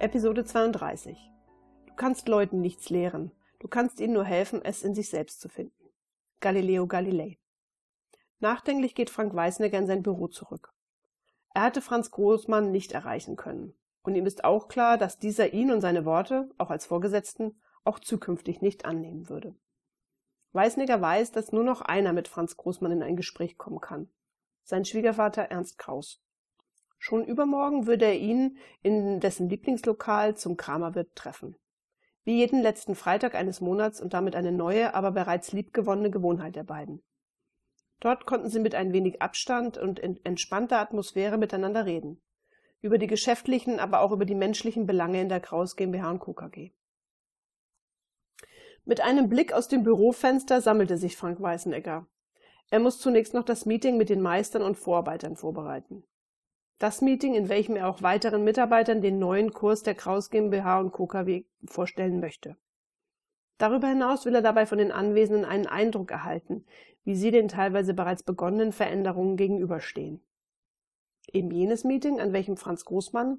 Episode 32. Du kannst Leuten nichts lehren. Du kannst ihnen nur helfen, es in sich selbst zu finden. Galileo Galilei. Nachdenklich geht Frank Weißnecker in sein Büro zurück. Er hatte Franz Großmann nicht erreichen können. Und ihm ist auch klar, dass dieser ihn und seine Worte, auch als Vorgesetzten, auch zukünftig nicht annehmen würde. Weißnecker weiß, dass nur noch einer mit Franz Großmann in ein Gespräch kommen kann. Sein Schwiegervater Ernst Kraus. Schon übermorgen würde er ihn in dessen Lieblingslokal zum Kramerwirt treffen. Wie jeden letzten Freitag eines Monats und damit eine neue, aber bereits liebgewonnene Gewohnheit der beiden. Dort konnten sie mit ein wenig Abstand und entspannter Atmosphäre miteinander reden. Über die geschäftlichen, aber auch über die menschlichen Belange in der Kraus GmbH und Co. KG. Mit einem Blick aus dem Bürofenster sammelte sich Frank Weißenegger. Er muss zunächst noch das Meeting mit den Meistern und Vorarbeitern vorbereiten. Das Meeting, in welchem er auch weiteren Mitarbeitern den neuen Kurs der Kraus GmbH und Co. Vorstellen möchte. Darüber hinaus will er dabei von den Anwesenden einen Eindruck erhalten, wie sie den teilweise bereits begonnenen Veränderungen gegenüberstehen. Eben jenes Meeting, an welchem Franz Großmann,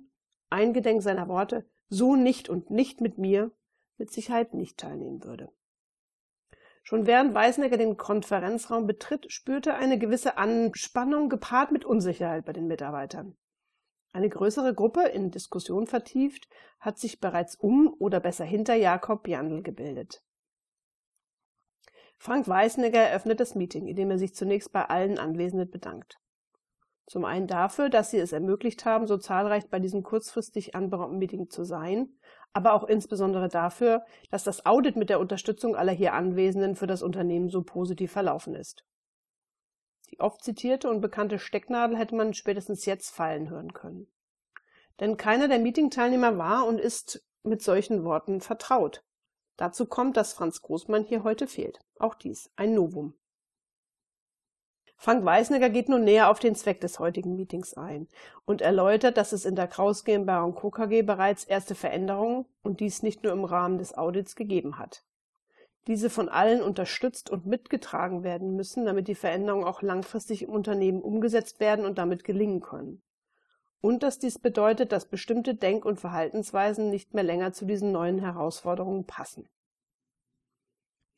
eingedenk seiner Worte, so nicht und nicht mit mir, mit Sicherheit nicht teilnehmen würde. Schon während Weißnecker den Konferenzraum betritt, spürte eine gewisse Anspannung gepaart mit Unsicherheit bei den Mitarbeitern. Eine größere Gruppe, in Diskussion vertieft, hat sich bereits um oder besser hinter Jakob Jandl gebildet. Frank Weißnecker eröffnet das Meeting, indem er sich zunächst bei allen Anwesenden bedankt. Zum einen dafür, dass sie es ermöglicht haben, so zahlreich bei diesem kurzfristig anberaumten Meeting zu sein, aber auch insbesondere dafür, dass das Audit mit der Unterstützung aller hier Anwesenden für das Unternehmen so positiv verlaufen ist. Die oft zitierte und bekannte Stecknadel hätte man spätestens jetzt fallen hören können. Denn keiner der Meetingteilnehmer war und ist mit solchen Worten vertraut. Dazu kommt, dass Franz Großmann hier heute fehlt. Auch dies ein Novum. Frank Weißnecker geht nun näher auf den Zweck des heutigen Meetings ein und erläutert, dass es in der Kraus GmbH und Co. KG bereits erste Veränderungen und dies nicht nur im Rahmen des Audits gegeben hat. Diese von allen unterstützt und mitgetragen werden müssen, damit die Veränderungen auch langfristig im Unternehmen umgesetzt werden und damit gelingen können. Und dass dies bedeutet, dass bestimmte Denk- und Verhaltensweisen nicht mehr länger zu diesen neuen Herausforderungen passen.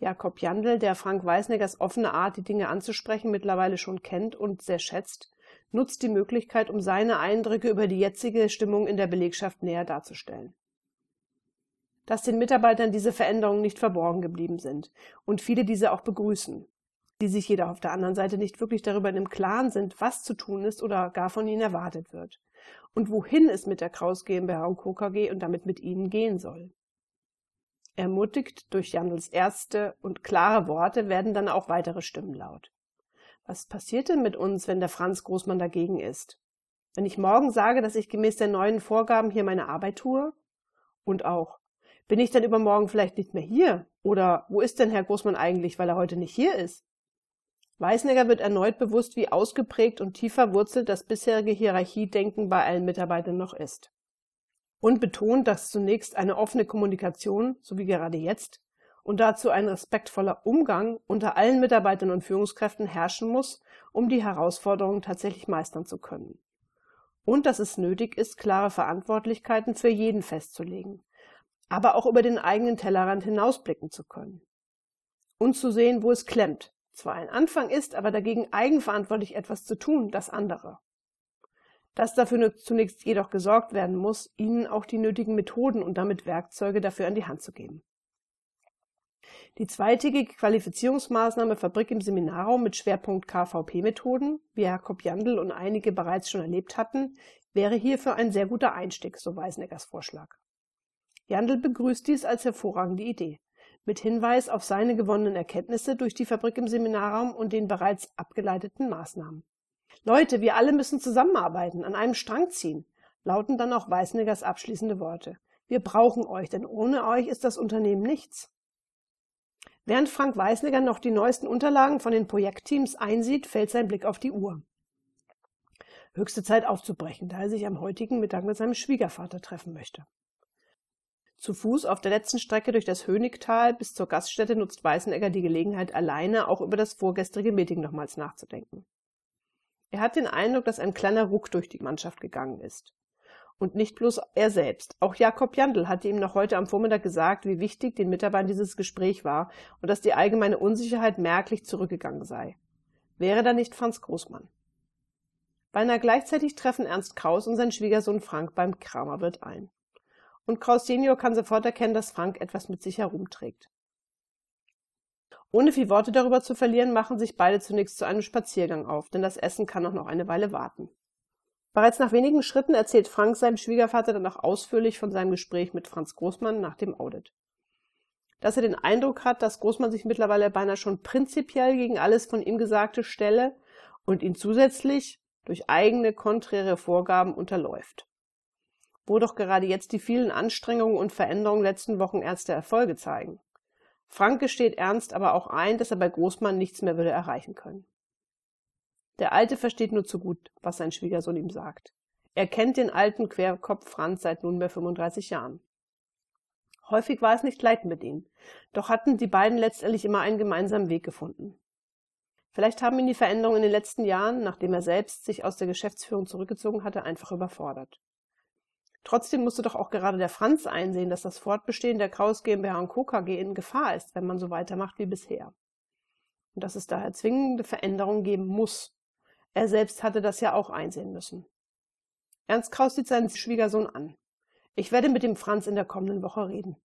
Jakob Jandl, der Frank Weißneggers offene Art, die Dinge anzusprechen, mittlerweile schon kennt und sehr schätzt, nutzt die Möglichkeit, um seine Eindrücke über die jetzige Stimmung in der Belegschaft näher darzustellen. Dass den Mitarbeitern diese Veränderungen nicht verborgen geblieben sind und viele diese auch begrüßen, die sich jedoch auf der anderen Seite nicht wirklich darüber im Klaren sind, was zu tun ist oder gar von ihnen erwartet wird und wohin es mit der Kraus GmbH und Co. KG und damit mit ihnen gehen soll. Ermutigt durch Jandls erste und klare Worte werden dann auch weitere Stimmen laut. Was passiert denn mit uns, wenn der Franz Großmann dagegen ist? Wenn ich morgen sage, dass ich gemäß der neuen Vorgaben hier meine Arbeit tue? Und auch, bin ich dann übermorgen vielleicht nicht mehr hier? Oder wo ist denn Herr Großmann eigentlich, weil er heute nicht hier ist? Weißnegger wird erneut bewusst, wie ausgeprägt und tief verwurzelt das bisherige Hierarchiedenken bei allen Mitarbeitern noch ist und betont, dass zunächst eine offene Kommunikation, so wie gerade jetzt, und dazu ein respektvoller Umgang unter allen Mitarbeitern und Führungskräften herrschen muss, um die Herausforderungen tatsächlich meistern zu können. Und dass es nötig ist, klare Verantwortlichkeiten für jeden festzulegen, aber auch über den eigenen Tellerrand hinausblicken zu können. Und zu sehen, wo es klemmt. Zwar ein Anfang ist, aber dagegen eigenverantwortlich etwas zu tun, das andere dass dafür zunächst jedoch gesorgt werden muss, ihnen auch die nötigen Methoden und damit Werkzeuge dafür an die Hand zu geben. Die zweitägige Qualifizierungsmaßnahme Fabrik im Seminarraum mit Schwerpunkt KVP-Methoden, wie Jakob Jandl und einige bereits schon erlebt hatten, wäre hierfür ein sehr guter Einstieg, so Weißneckers Vorschlag. Jandl begrüßt dies als hervorragende Idee, mit Hinweis auf seine gewonnenen Erkenntnisse durch die Fabrik im Seminarraum und den bereits abgeleiteten Maßnahmen. Leute, wir alle müssen zusammenarbeiten, an einem Strang ziehen, lauten dann auch Weißneggers abschließende Worte. Wir brauchen euch, denn ohne euch ist das Unternehmen nichts. Während Frank Weißnegger noch die neuesten Unterlagen von den Projektteams einsieht, fällt sein Blick auf die Uhr. Höchste Zeit aufzubrechen, da er sich am heutigen Mittag mit seinem Schwiegervater treffen möchte. Zu Fuß auf der letzten Strecke durch das Hönigtal bis zur Gaststätte nutzt Weißenegger die Gelegenheit, alleine auch über das vorgestrige Meeting nochmals nachzudenken. Er hat den Eindruck, dass ein kleiner Ruck durch die Mannschaft gegangen ist. Und nicht bloß er selbst. Auch Jakob Jandl hatte ihm noch heute am Vormittag gesagt, wie wichtig den Mitarbeitern dieses Gespräch war und dass die allgemeine Unsicherheit merklich zurückgegangen sei. Wäre da nicht Franz Großmann? Beinahe gleichzeitig treffen Ernst Kraus und sein Schwiegersohn Frank beim Kramerwirt ein. Und Kraus Senior kann sofort erkennen, dass Frank etwas mit sich herumträgt. Ohne viel Worte darüber zu verlieren, machen sich beide zunächst zu einem Spaziergang auf, denn das Essen kann auch noch eine Weile warten. Bereits nach wenigen Schritten erzählt Frank seinem Schwiegervater dann auch ausführlich von seinem Gespräch mit Franz Großmann nach dem Audit. Dass er den Eindruck hat, dass Großmann sich mittlerweile beinahe schon prinzipiell gegen alles von ihm Gesagte stelle und ihn zusätzlich durch eigene konträre Vorgaben unterläuft. Wo doch gerade jetzt die vielen Anstrengungen und Veränderungen letzten Wochen erste Erfolge zeigen. Frank gesteht ernst aber auch ein, dass er bei Großmann nichts mehr würde erreichen können. Der Alte versteht nur zu gut, was sein Schwiegersohn ihm sagt. Er kennt den alten Querkopf Franz seit nunmehr 35 Jahren. Häufig war es nicht leicht mit ihnen, doch hatten die beiden letztendlich immer einen gemeinsamen Weg gefunden. Vielleicht haben ihn die Veränderungen in den letzten Jahren, nachdem er selbst sich aus der Geschäftsführung zurückgezogen hatte, einfach überfordert. Trotzdem musste doch auch gerade der Franz einsehen, dass das Fortbestehen der Kraus GmbH Co. KG in Gefahr ist, wenn man so weitermacht wie bisher. Und dass es daher zwingende Veränderungen geben muss. Er selbst hatte das ja auch einsehen müssen. Ernst Kraus sieht seinen Schwiegersohn an. Ich werde mit dem Franz in der kommenden Woche reden.